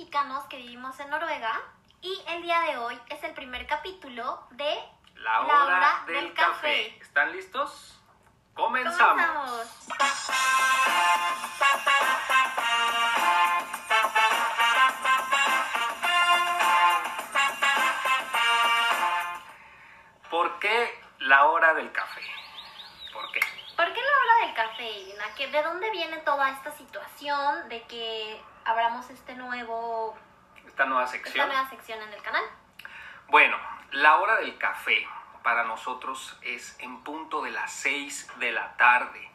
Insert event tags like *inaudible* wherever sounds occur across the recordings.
mexicanos que vivimos en Noruega y el día de hoy es el primer capítulo de La hora, del, café. ¿Están listos? Comenzamos. Comenzamos. ¿Por qué la hora del café? ¿Por qué? ¿Por qué la hora del café, Irina? ¿Que ¿De dónde viene toda esta situación de que abramos este nuevo, Esta nueva esta sección. nueva sección en el canal? Bueno, la hora del café para nosotros es en punto de las 6 de la tarde.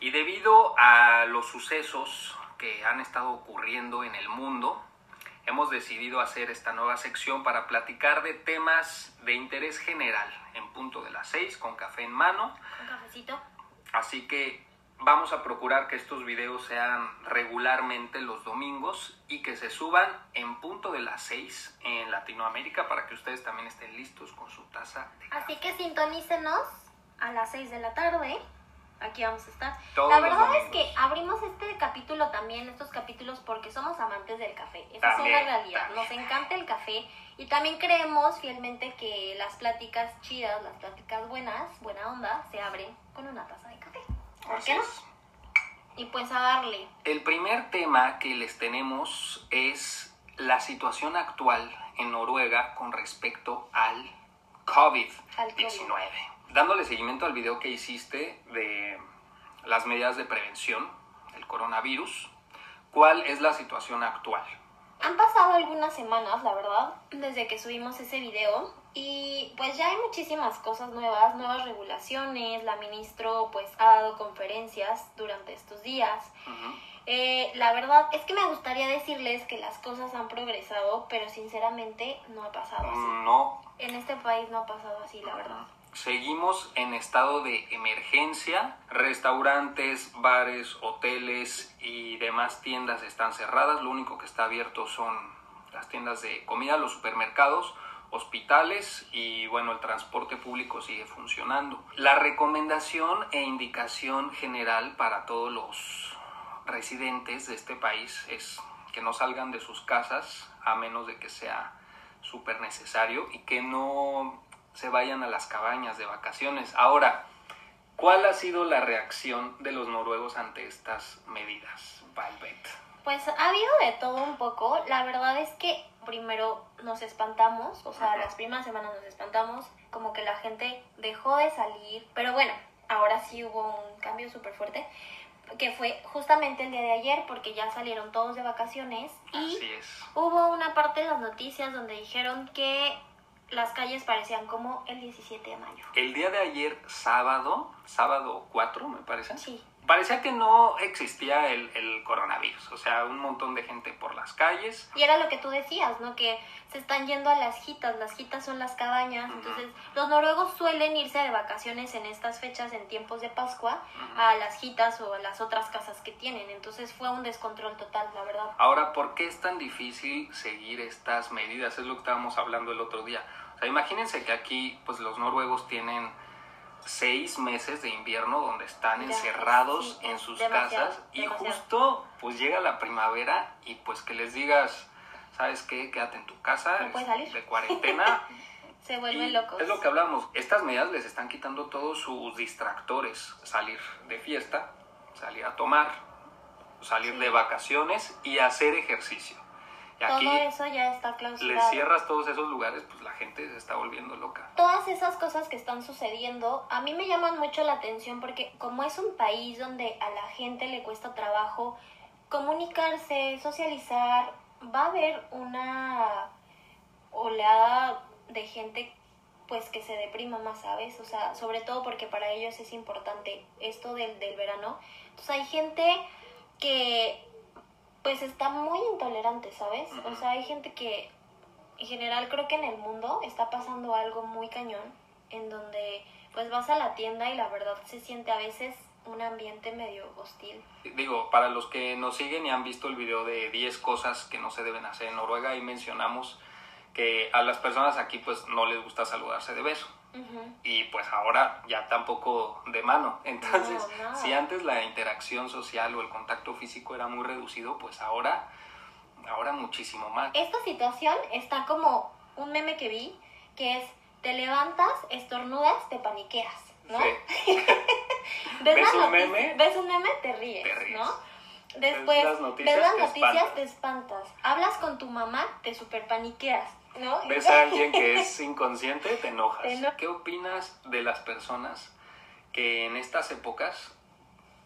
Y debido a los sucesos que han estado ocurriendo en el mundo, hemos decidido hacer esta nueva sección para platicar de temas de interés general en punto de las 6 con café en mano. Un cafecito. Así que vamos a procurar que estos videos sean regularmente los domingos y que se suban en punto de las 6 en Latinoamérica para que ustedes también estén listos con su taza de café. Así que sintonícenos a las 6 de la tarde. Aquí vamos a estar. Todos la verdad es que abrimos este capítulo también, estos capítulos, porque somos amantes del café. Esa es una realidad. también. Nos encanta el café y también creemos fielmente que las pláticas chidas, las pláticas buenas, buena onda, se abren con una taza de café. ¿Por Así qué no? es. Y pues a darle. El primer tema que les tenemos es la situación actual en Noruega con respecto al COVID-19. Dándole seguimiento al video que hiciste de las medidas de prevención del coronavirus, ¿cuál es la situación actual? Han pasado algunas semanas, la verdad, desde que subimos ese video y pues ya hay muchísimas cosas nuevas, nuevas regulaciones, la ministro pues ha dado conferencias durante estos días. Eh, la verdad es que me gustaría decirles que las cosas han progresado, pero sinceramente no ha pasado así. No En este país no ha pasado así, la verdad. Seguimos en estado de emergencia. Restaurantes, bares, hoteles y demás tiendas están cerradas. Lo único que está abierto son las tiendas de comida, los supermercados, hospitales y bueno, el transporte público sigue funcionando. La recomendación e indicación general para todos los residentes de este país es que no salgan de sus casas a menos de que sea súper necesario y que no se vayan a las cabañas de vacaciones. Ahora, ¿cuál ha sido la reacción de los noruegos ante estas medidas, Valvet? Pues ha habido de todo un poco. La verdad es que primero nos espantamos, o sea, las primeras semanas nos espantamos, como que la gente dejó de salir, pero bueno, ahora sí hubo un cambio súper fuerte, que fue justamente el día de ayer, porque ya salieron todos de vacaciones y Así es. hubo una parte de las noticias donde dijeron que las calles parecían como el 17 de mayo. El día de ayer, sábado, sábado 4 me parece, Sí, parecía que no existía el, el coronavirus. O sea, un montón de gente por las calles. Y era lo que tú decías, ¿no? Que se están yendo a las jitas, las jitas son las cabañas, Ujú. entonces los noruegos suelen irse de vacaciones en estas fechas, en tiempos de Pascua, Ujú. a las jitas o a las otras casas que tienen, entonces fue un descontrol total, la verdad. Ahora, ¿por qué es tan difícil seguir estas medidas? Es lo que estábamos hablando el otro día. Sea, imagínense que aquí, pues los noruegos tienen seis meses de invierno donde están Ya, encerrados sí, en sus demasiado, casas y justo pues llega la primavera y pues que les digas, ¿sabes qué? Quédate en tu casa No puedes salir. de cuarentena. *laughs* Se y vuelven locos. Es lo que hablamos. Estas medidas les están quitando todos sus distractores. Salir de fiesta, salir a tomar, salir Sí. de vacaciones y hacer ejercicio. Aquí Todo eso ya está le clausurado. cierras todos esos lugares, pues la gente se está volviendo loca. Todas esas cosas que están sucediendo a mí me llaman mucho la atención porque como es un país donde a la gente le cuesta trabajo comunicarse, socializar, va a haber una oleada de gente pues que se deprima más, ¿sabes? O sea, sobre todo porque para ellos es importante esto del, del verano. Entonces hay gente que pues está muy intolerante, ¿sabes? O sea, hay gente que en general creo que en el mundo está pasando algo muy cañón en donde pues vas a la tienda y la verdad se siente a veces un ambiente medio hostil. Digo, para los que nos siguen y han visto el video de 10 cosas que no se deben hacer en Noruega, ahí mencionamos que a las personas aquí pues no les gusta saludarse de beso. Y pues ahora ya tampoco de mano. *laughs* Entonces, No, si antes la interacción social o el contacto físico era muy reducido, pues ahora, ahora muchísimo más. Esta situación está como un meme que vi, que es, te levantas, estornudas, te paniqueas, ¿no? Sí. *laughs* ¿Ves, ¿Ves un meme? ves un meme, te ríes, Te ríes. ¿no? Después, las noticias, ves las te noticias, espantas. te espantas. Hablas con tu mamá, te super paniqueas, ¿no? Ves a alguien que es inconsciente, te enojas. Te eno- ¿Qué opinas de las personas que en estas épocas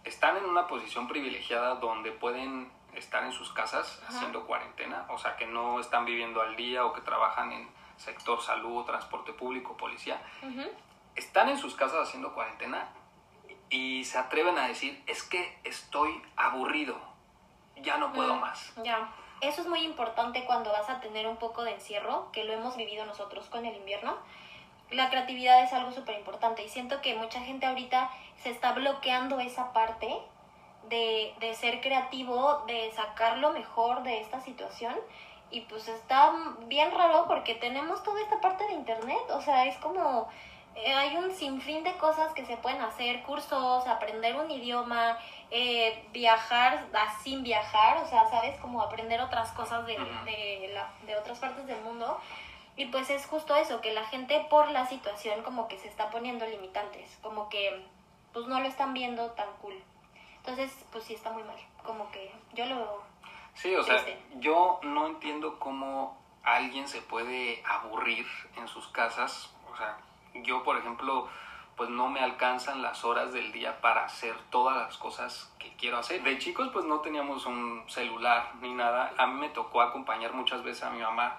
están en una posición privilegiada donde pueden estar en sus casas Ajá. haciendo cuarentena? O sea, que no están viviendo al día o que trabajan en sector salud, transporte público, policía. Están en sus casas haciendo cuarentena y se atreven a decir, es que estoy aburrido, ya no puedo Mm, más. Ya. Eso es muy importante cuando vas a tener un poco de encierro, que lo hemos vivido nosotros con el invierno. La creatividad es algo súper importante y siento que mucha gente ahorita se está bloqueando esa parte de, de ser creativo, de sacar lo mejor de esta situación. Y pues está bien raro porque tenemos toda esta parte de internet, o sea, es como eh, hay un sinfín de cosas que se pueden hacer, cursos, aprender un idioma, eh, viajar a- sin viajar, o sea, sabes, como aprender otras cosas de, de, la- de otras partes del mundo. Y pues es justo eso, que la gente por la situación como que se está poniendo limitantes, como que pues no lo están viendo tan cool. Entonces, pues sí está muy mal, como que yo lo. Sí, o sea, yo no entiendo cómo alguien se puede aburrir en sus casas. O sea, por ejemplo, pues no me alcanzan las horas del día para hacer todas las cosas que quiero hacer. De chicos, pues no teníamos un celular ni nada. A mí me tocó acompañar muchas veces a mi mamá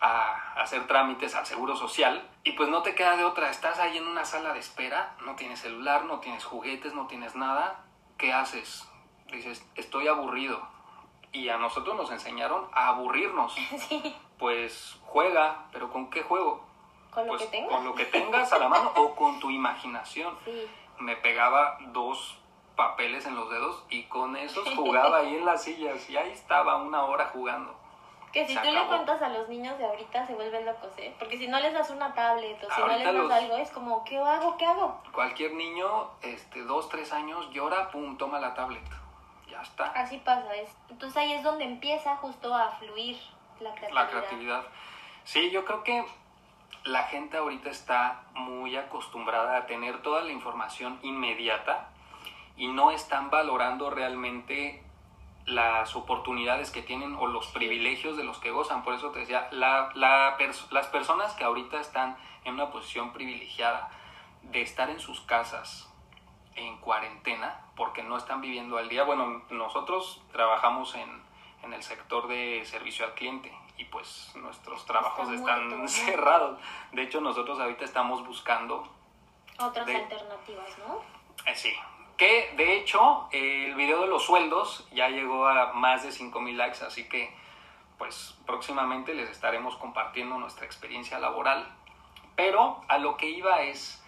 a hacer trámites al seguro social y pues no te queda de otra, estás ahí en una sala de espera, no tienes celular, no tienes juguetes, no tienes nada, ¿qué haces? Dices, estoy aburrido. Y a nosotros nos enseñaron a aburrirnos. *laughs* sí, Pues juega, pero ¿con qué juego? Con lo Pues que tengas. con lo que tengas a la mano o con tu imaginación. Sí. Me pegaba dos papeles en los dedos y con esos jugaba ahí en las sillas y ahí estaba una hora jugando. Que si Se tú le acabó. cuentas a los niños de ahorita se vuelven locos, ¿eh? Porque si no les das una tablet o si no Ahorita les das los- algo, es como, ¿qué hago? ¿Qué hago? Cualquier niño, este, dos, tres años, llora, pum, toma la tablet. Ya está. Así pasa. Es. Entonces ahí es donde empieza justo a fluir la creatividad. La creatividad. Sí, yo creo que la gente ahorita está muy acostumbrada a tener toda la información inmediata y no están valorando realmente las oportunidades que tienen o los privilegios de los que gozan. Por eso te decía, la- la las personas que ahorita están en una posición privilegiada de estar en sus casas en cuarentena porque no están viviendo al día. Bueno, nosotros trabajamos en, en el sector de servicio al cliente y pues nuestros trabajos Está están muerto, *laughs* ¿no? cerrados. De hecho, nosotros ahorita estamos buscando Otras de- alternativas, ¿no? eh, sí. Que de hecho, el video de los sueldos ya llegó a más de 5000 likes, así que pues próximamente les estaremos compartiendo nuestra experiencia laboral. Pero a lo que iba es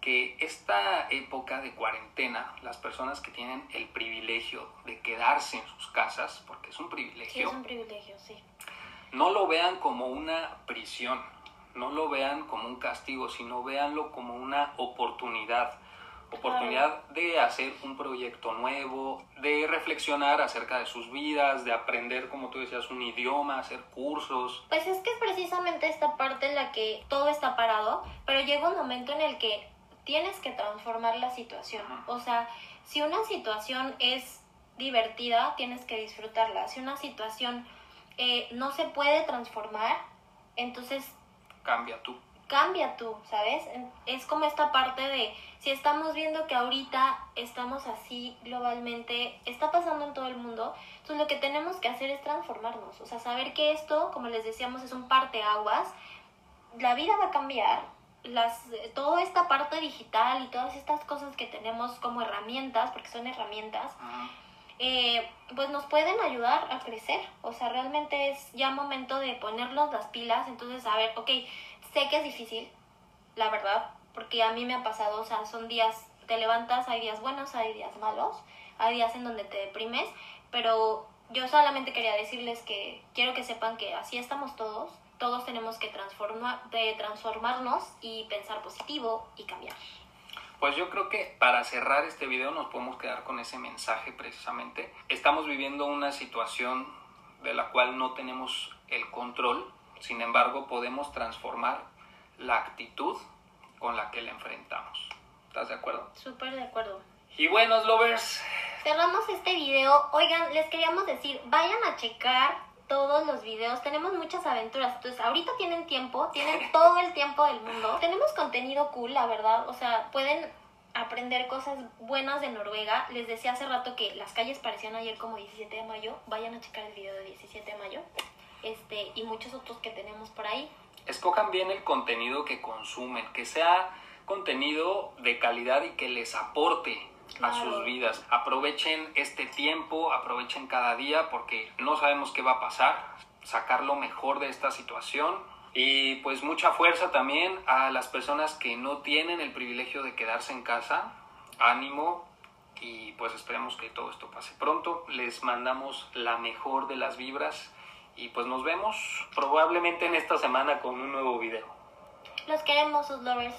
que esta época de cuarentena, las personas que tienen el privilegio de quedarse en sus casas, porque es un Sí, privilegio, es un privilegio, sí. no lo vean como una prisión, no lo vean como un castigo, sino véanlo como una oportunidad. Oportunidad de hacer un proyecto nuevo, de reflexionar acerca de sus vidas, de aprender, como tú decías, un idioma, hacer cursos. Pues es que es precisamente esta parte en la que todo está parado, pero llega un momento en el que tienes que transformar la situación. O sea, si una situación es divertida, tienes que disfrutarla. Si una situación eh, no se puede transformar, entonces Cambia tú. cambia tú, ¿sabes? Es como esta parte de, si estamos viendo que ahorita estamos así globalmente, está pasando en todo el mundo, entonces lo que tenemos que hacer es transformarnos, o sea, saber que esto, como les decíamos, es un parteaguas, la vida va a cambiar, las, toda esta parte digital y todas estas cosas que tenemos como herramientas, porque son herramientas, eh, pues nos pueden ayudar a crecer. O sea, realmente es ya momento de ponernos las pilas. Entonces, a ver, ok, sé que es difícil, la verdad, porque a mí me ha pasado, o sea, son días, te levantas, hay días buenos, hay días malos, hay días en donde te deprimes, pero yo solamente quería decirles que quiero que sepan que así estamos todos. Todos tenemos que transformar, de transformarnos y pensar positivo y cambiar. Pues yo creo que para cerrar este video nos podemos quedar con ese mensaje precisamente. Estamos viviendo una situación de la cual no tenemos el control, sin embargo podemos transformar la actitud con la que la enfrentamos. ¿Estás de acuerdo? Súper de acuerdo. Y buenos lovers, Cerramos este video. Oigan, les queríamos decir, vayan a checar todos los videos. Tenemos muchas aventuras. Entonces, ahorita tienen tiempo, tienen *laughs* todo el tiempo del mundo. Tenemos contenido cool, la verdad. O sea, pueden aprender cosas buenas de Noruega. Les decía hace rato que las calles parecían ayer como 17 de mayo. Vayan a checar el video de 17 de mayo. Este, y muchos otros que tenemos por ahí. escojan bien el contenido que consumen, que sea contenido de calidad y que les aporte a sus vidas. Aprovechen este tiempo, aprovechen cada día porque no sabemos qué va a pasar. Sacar lo mejor de esta situación. Y pues mucha fuerza también a las personas que no tienen el privilegio de quedarse en casa. Ánimo y pues esperemos que todo esto pase pronto. Les mandamos la mejor de las vibras y pues nos vemos probablemente en esta semana con un nuevo video. Los queremos, sus lovers.